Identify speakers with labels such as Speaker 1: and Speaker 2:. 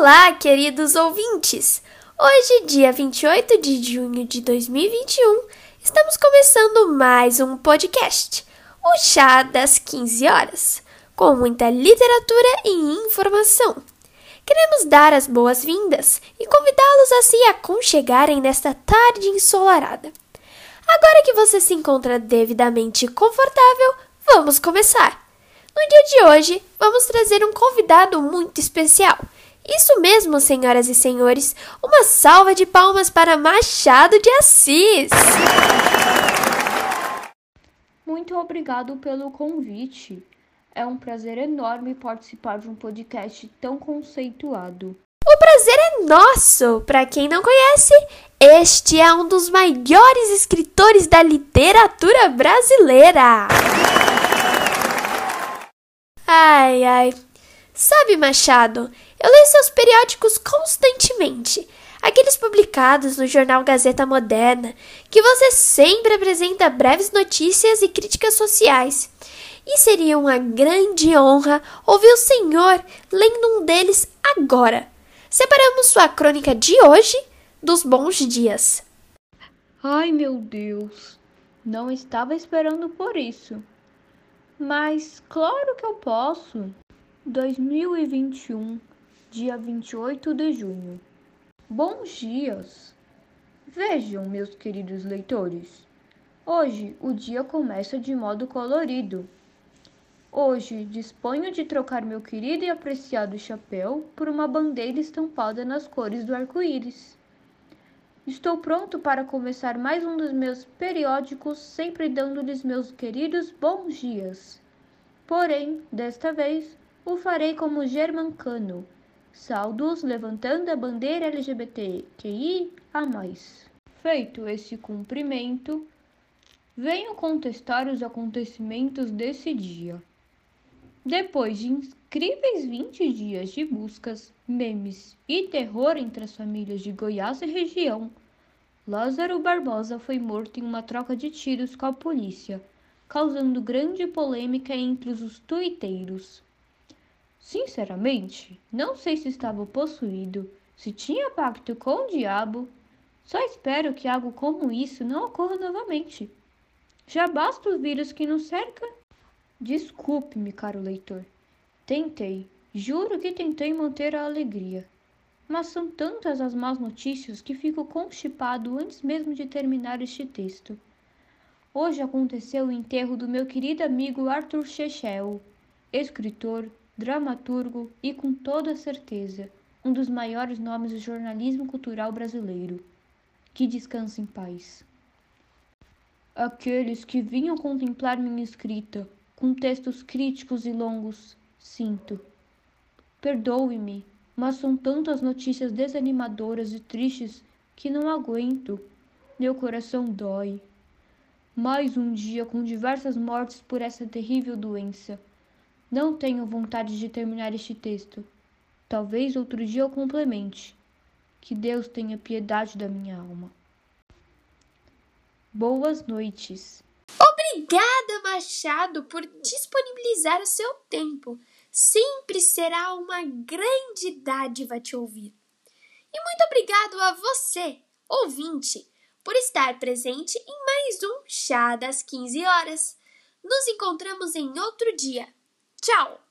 Speaker 1: Olá, queridos ouvintes! Hoje, dia 28 de junho de 2021, estamos começando mais um podcast, o Chá das 15 Horas, com muita literatura e informação. Queremos dar as boas-vindas e convidá-los a se aconchegarem nesta tarde ensolarada. Agora que você se encontra devidamente confortável, vamos começar! No dia de hoje, vamos trazer um convidado muito especial. Isso mesmo, senhoras e senhores, uma salva de palmas para Machado de Assis!
Speaker 2: Muito obrigado pelo convite. É um prazer enorme participar de um podcast tão conceituado.
Speaker 1: O prazer é nosso! Para quem não conhece, este é um dos maiores escritores da literatura brasileira. Ai, ai. Sabe, Machado, eu leio seus periódicos constantemente. Aqueles publicados no jornal Gazeta Moderna, que você sempre apresenta breves notícias e críticas sociais. E seria uma grande honra ouvir o senhor lendo um deles agora. Separamos sua crônica de hoje dos bons dias.
Speaker 2: Ai, meu Deus, não estava esperando por isso. Mas claro que eu posso. 2021, dia 28 de junho. Bons dias! Vejam, meus queridos leitores, hoje o dia começa de modo colorido. Hoje disponho de trocar meu querido e apreciado chapéu por uma bandeira estampada nas cores do arco-íris. Estou pronto para começar mais um dos meus periódicos, sempre dando-lhes meus queridos bons dias. Porém, desta vez, o farei como germancano. Saudos levantando a bandeira LGBTQI a mais. Feito esse cumprimento, venho contestar os acontecimentos desse dia. Depois de incríveis 20 dias de buscas, memes e terror entre as famílias de Goiás e região, Lázaro Barbosa foi morto em uma troca de tiros com a polícia, causando grande polêmica entre os tuiteiros. Sinceramente, não sei se estava possuído, se tinha pacto com o diabo. Só espero que algo como isso não ocorra novamente. Já basta o vírus que nos cerca Desculpe-me, caro leitor. Tentei, juro que tentei manter a alegria. Mas são tantas as más notícias que fico constipado antes mesmo de terminar este texto. Hoje aconteceu o enterro do meu querido amigo Arthur Chechel, escritor, dramaturgo e, com toda certeza, um dos maiores nomes do jornalismo cultural brasileiro. Que descanse em paz. Aqueles que vinham contemplar minha escrita com textos críticos e longos, sinto. Perdoe-me, mas são tantas notícias desanimadoras e tristes que não aguento. Meu coração dói. Mais um dia com diversas mortes por essa terrível doença. Não tenho vontade de terminar este texto. Talvez outro dia eu complemente. Que Deus tenha piedade da minha alma. Boas noites.
Speaker 1: Obrigada, Machado, por disponibilizar o seu tempo. Sempre será uma grande dádiva te ouvir. E muito obrigado a você, ouvinte, por estar presente em mais um Chá das 15 horas. Nos encontramos em outro dia. Tchau!